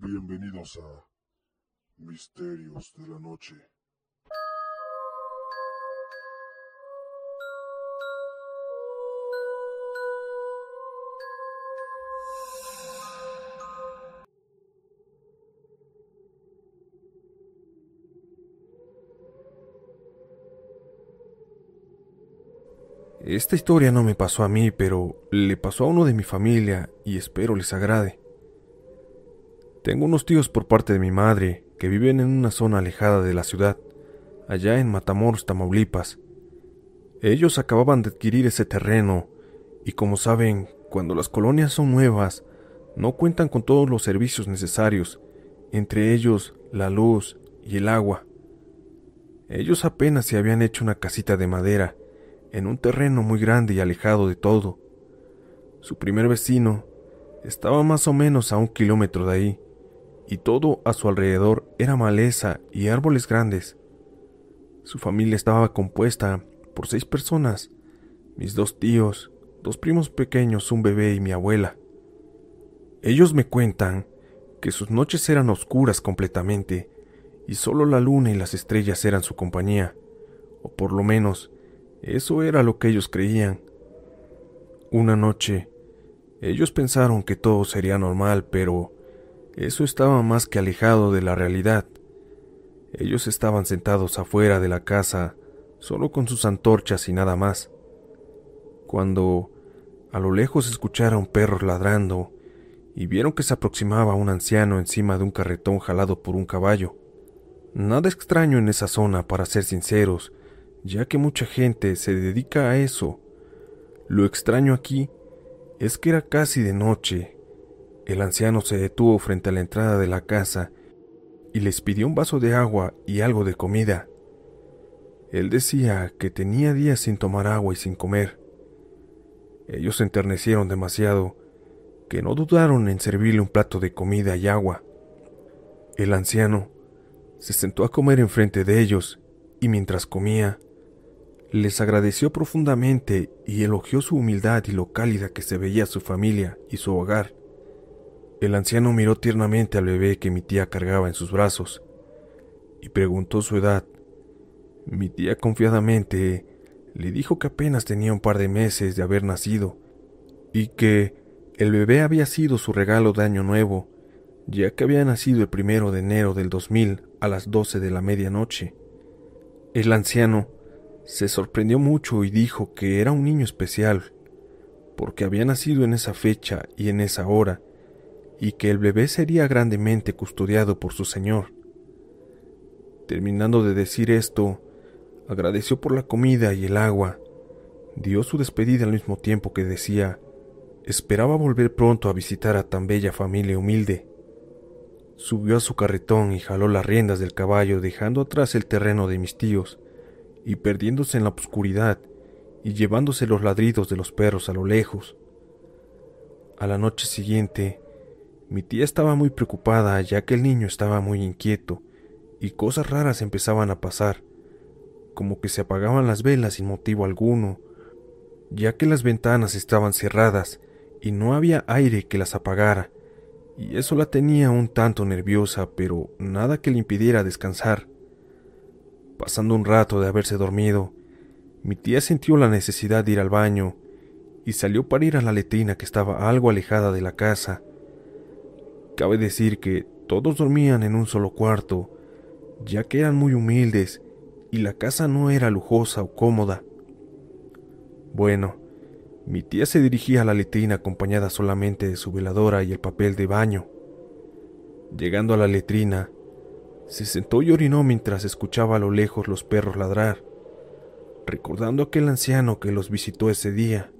Bienvenidos a Misterios de la Noche. Esta historia no me pasó a mí, pero le pasó a uno de mi familia y espero les agrade. Tengo unos tíos por parte de mi madre que viven en una zona alejada de la ciudad, allá en Matamoros, Tamaulipas. Ellos acababan de adquirir ese terreno y como saben, cuando las colonias son nuevas, no cuentan con todos los servicios necesarios, entre ellos la luz y el agua. Ellos apenas se habían hecho una casita de madera en un terreno muy grande y alejado de todo. Su primer vecino estaba más o menos a un kilómetro de ahí, y todo a su alrededor era maleza y árboles grandes. Su familia estaba compuesta por seis personas, mis dos tíos, dos primos pequeños, un bebé y mi abuela. Ellos me cuentan que sus noches eran oscuras completamente y solo la luna y las estrellas eran su compañía, o por lo menos eso era lo que ellos creían. Una noche, ellos pensaron que todo sería normal, pero eso estaba más que alejado de la realidad. Ellos estaban sentados afuera de la casa, solo con sus antorchas y nada más. Cuando a lo lejos escucharon perros ladrando y vieron que se aproximaba un anciano encima de un carretón jalado por un caballo. Nada extraño en esa zona, para ser sinceros, ya que mucha gente se dedica a eso. Lo extraño aquí es que era casi de noche. El anciano se detuvo frente a la entrada de la casa y les pidió un vaso de agua y algo de comida. Él decía que tenía días sin tomar agua y sin comer. Ellos se enternecieron demasiado, que no dudaron en servirle un plato de comida y agua. El anciano se sentó a comer enfrente de ellos y mientras comía, les agradeció profundamente y elogió su humildad y lo cálida que se veía su familia y su hogar. El anciano miró tiernamente al bebé que mi tía cargaba en sus brazos y preguntó su edad. Mi tía confiadamente le dijo que apenas tenía un par de meses de haber nacido y que el bebé había sido su regalo de año nuevo, ya que había nacido el primero de enero del 2000 a las doce de la medianoche. El anciano se sorprendió mucho y dijo que era un niño especial, porque había nacido en esa fecha y en esa hora, y que el bebé sería grandemente custodiado por su señor. Terminando de decir esto, agradeció por la comida y el agua, dio su despedida al mismo tiempo que decía, esperaba volver pronto a visitar a tan bella familia humilde. Subió a su carretón y jaló las riendas del caballo dejando atrás el terreno de mis tíos, y perdiéndose en la oscuridad y llevándose los ladridos de los perros a lo lejos. A la noche siguiente, mi tía estaba muy preocupada ya que el niño estaba muy inquieto y cosas raras empezaban a pasar, como que se apagaban las velas sin motivo alguno, ya que las ventanas estaban cerradas y no había aire que las apagara, y eso la tenía un tanto nerviosa, pero nada que le impidiera descansar. Pasando un rato de haberse dormido, mi tía sintió la necesidad de ir al baño y salió para ir a la letrina que estaba algo alejada de la casa. Cabe decir que todos dormían en un solo cuarto, ya que eran muy humildes y la casa no era lujosa o cómoda. Bueno, mi tía se dirigía a la letrina acompañada solamente de su veladora y el papel de baño. Llegando a la letrina, se sentó y orinó mientras escuchaba a lo lejos los perros ladrar, recordando aquel anciano que los visitó ese día.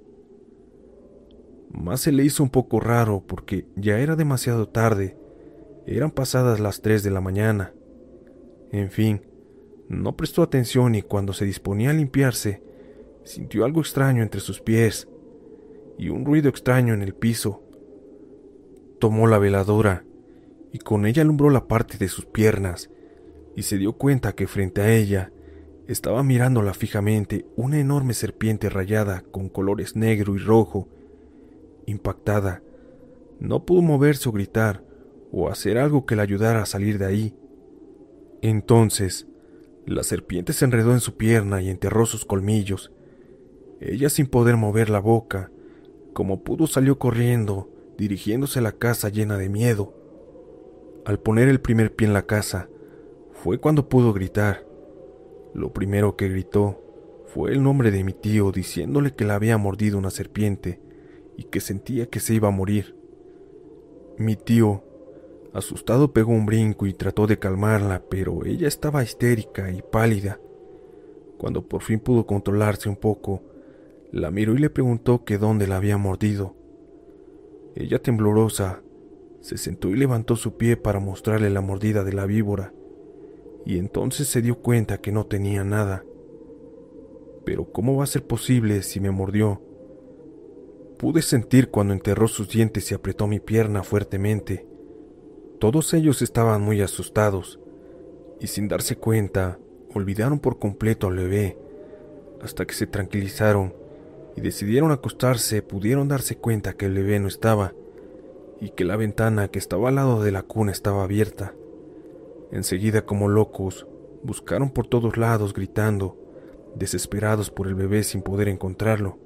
Más se le hizo un poco raro porque ya era demasiado tarde, eran pasadas las tres de la mañana. En fin, no prestó atención y cuando se disponía a limpiarse, sintió algo extraño entre sus pies y un ruido extraño en el piso. Tomó la veladora y con ella alumbró la parte de sus piernas, y se dio cuenta que frente a ella estaba mirándola fijamente una enorme serpiente rayada con colores negro y rojo. Impactada, no pudo moverse o gritar, o hacer algo que le ayudara a salir de ahí. Entonces, la serpiente se enredó en su pierna y enterró sus colmillos. Ella, sin poder mover la boca, como pudo, salió corriendo, dirigiéndose a la casa llena de miedo. Al poner el primer pie en la casa, fue cuando pudo gritar. Lo primero que gritó fue el nombre de mi tío diciéndole que la había mordido una serpiente y que sentía que se iba a morir. Mi tío, asustado, pegó un brinco y trató de calmarla, pero ella estaba histérica y pálida. Cuando por fin pudo controlarse un poco, la miró y le preguntó que dónde la había mordido. Ella temblorosa se sentó y levantó su pie para mostrarle la mordida de la víbora, y entonces se dio cuenta que no tenía nada. Pero ¿cómo va a ser posible si me mordió? Pude sentir cuando enterró sus dientes y apretó mi pierna fuertemente. Todos ellos estaban muy asustados, y sin darse cuenta, olvidaron por completo al bebé, hasta que se tranquilizaron y decidieron acostarse, pudieron darse cuenta que el bebé no estaba y que la ventana que estaba al lado de la cuna estaba abierta. Enseguida, como locos, buscaron por todos lados gritando, desesperados por el bebé sin poder encontrarlo.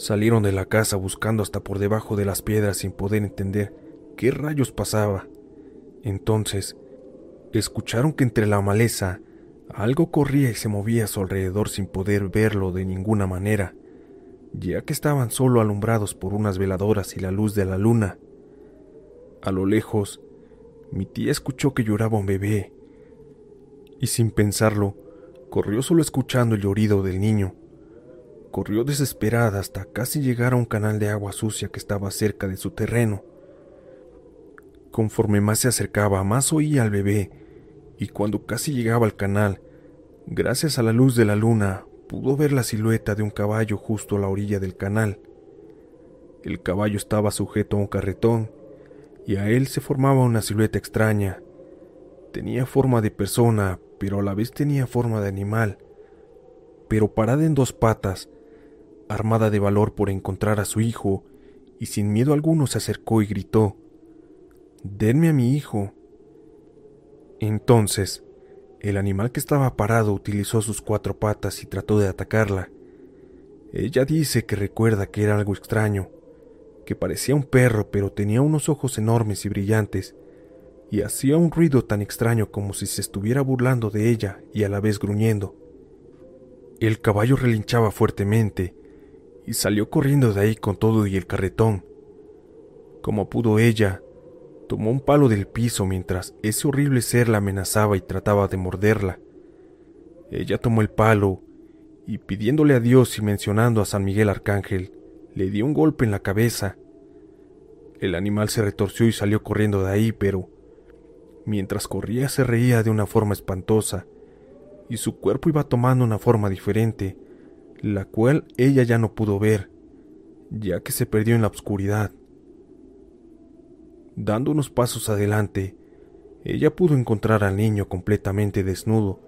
Salieron de la casa buscando hasta por debajo de las piedras sin poder entender qué rayos pasaba. Entonces, escucharon que entre la maleza algo corría y se movía a su alrededor sin poder verlo de ninguna manera ya que estaban solo alumbrados por unas veladoras y la luz de la luna. A lo lejos, mi tía escuchó que lloraba un bebé, y sin pensarlo, corrió solo escuchando el llorido del niño. Corrió desesperada hasta casi llegar a un canal de agua sucia que estaba cerca de su terreno. Conforme más se acercaba, más oía al bebé, y cuando casi llegaba al canal, gracias a la luz de la luna, pudo ver la silueta de un caballo justo a la orilla del canal. El caballo estaba sujeto a un carretón y a él se formaba una silueta extraña. Tenía forma de persona, pero a la vez tenía forma de animal, pero parada en dos patas, armada de valor por encontrar a su hijo, y sin miedo alguno se acercó y gritó, Denme a mi hijo. Entonces, el animal que estaba parado utilizó sus cuatro patas y trató de atacarla. Ella dice que recuerda que era algo extraño, que parecía un perro pero tenía unos ojos enormes y brillantes, y hacía un ruido tan extraño como si se estuviera burlando de ella y a la vez gruñendo. El caballo relinchaba fuertemente y salió corriendo de ahí con todo y el carretón. Como pudo ella, tomó un palo del piso mientras ese horrible ser la amenazaba y trataba de morderla. Ella tomó el palo y pidiéndole a Dios y mencionando a San Miguel Arcángel, le dio un golpe en la cabeza. El animal se retorció y salió corriendo de ahí, pero mientras corría se reía de una forma espantosa, y su cuerpo iba tomando una forma diferente, la cual ella ya no pudo ver, ya que se perdió en la oscuridad. Dando unos pasos adelante, ella pudo encontrar al niño completamente desnudo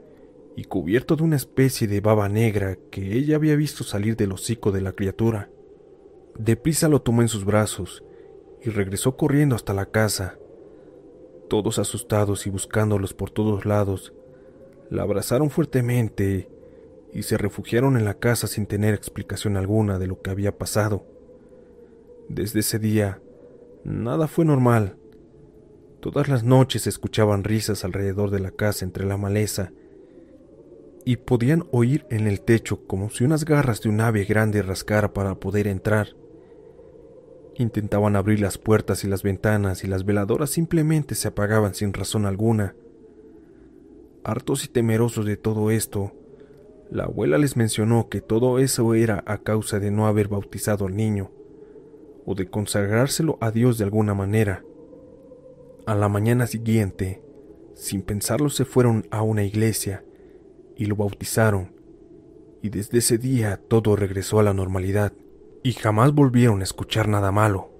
y cubierto de una especie de baba negra que ella había visto salir del hocico de la criatura. Deprisa lo tomó en sus brazos y regresó corriendo hasta la casa. Todos asustados y buscándolos por todos lados, la abrazaron fuertemente y se refugiaron en la casa sin tener explicación alguna de lo que había pasado. Desde ese día, Nada fue normal. Todas las noches se escuchaban risas alrededor de la casa entre la maleza y podían oír en el techo como si unas garras de un ave grande rascara para poder entrar. Intentaban abrir las puertas y las ventanas y las veladoras simplemente se apagaban sin razón alguna. Hartos y temerosos de todo esto, la abuela les mencionó que todo eso era a causa de no haber bautizado al niño o de consagrárselo a Dios de alguna manera. A la mañana siguiente, sin pensarlo, se fueron a una iglesia y lo bautizaron, y desde ese día todo regresó a la normalidad, y jamás volvieron a escuchar nada malo.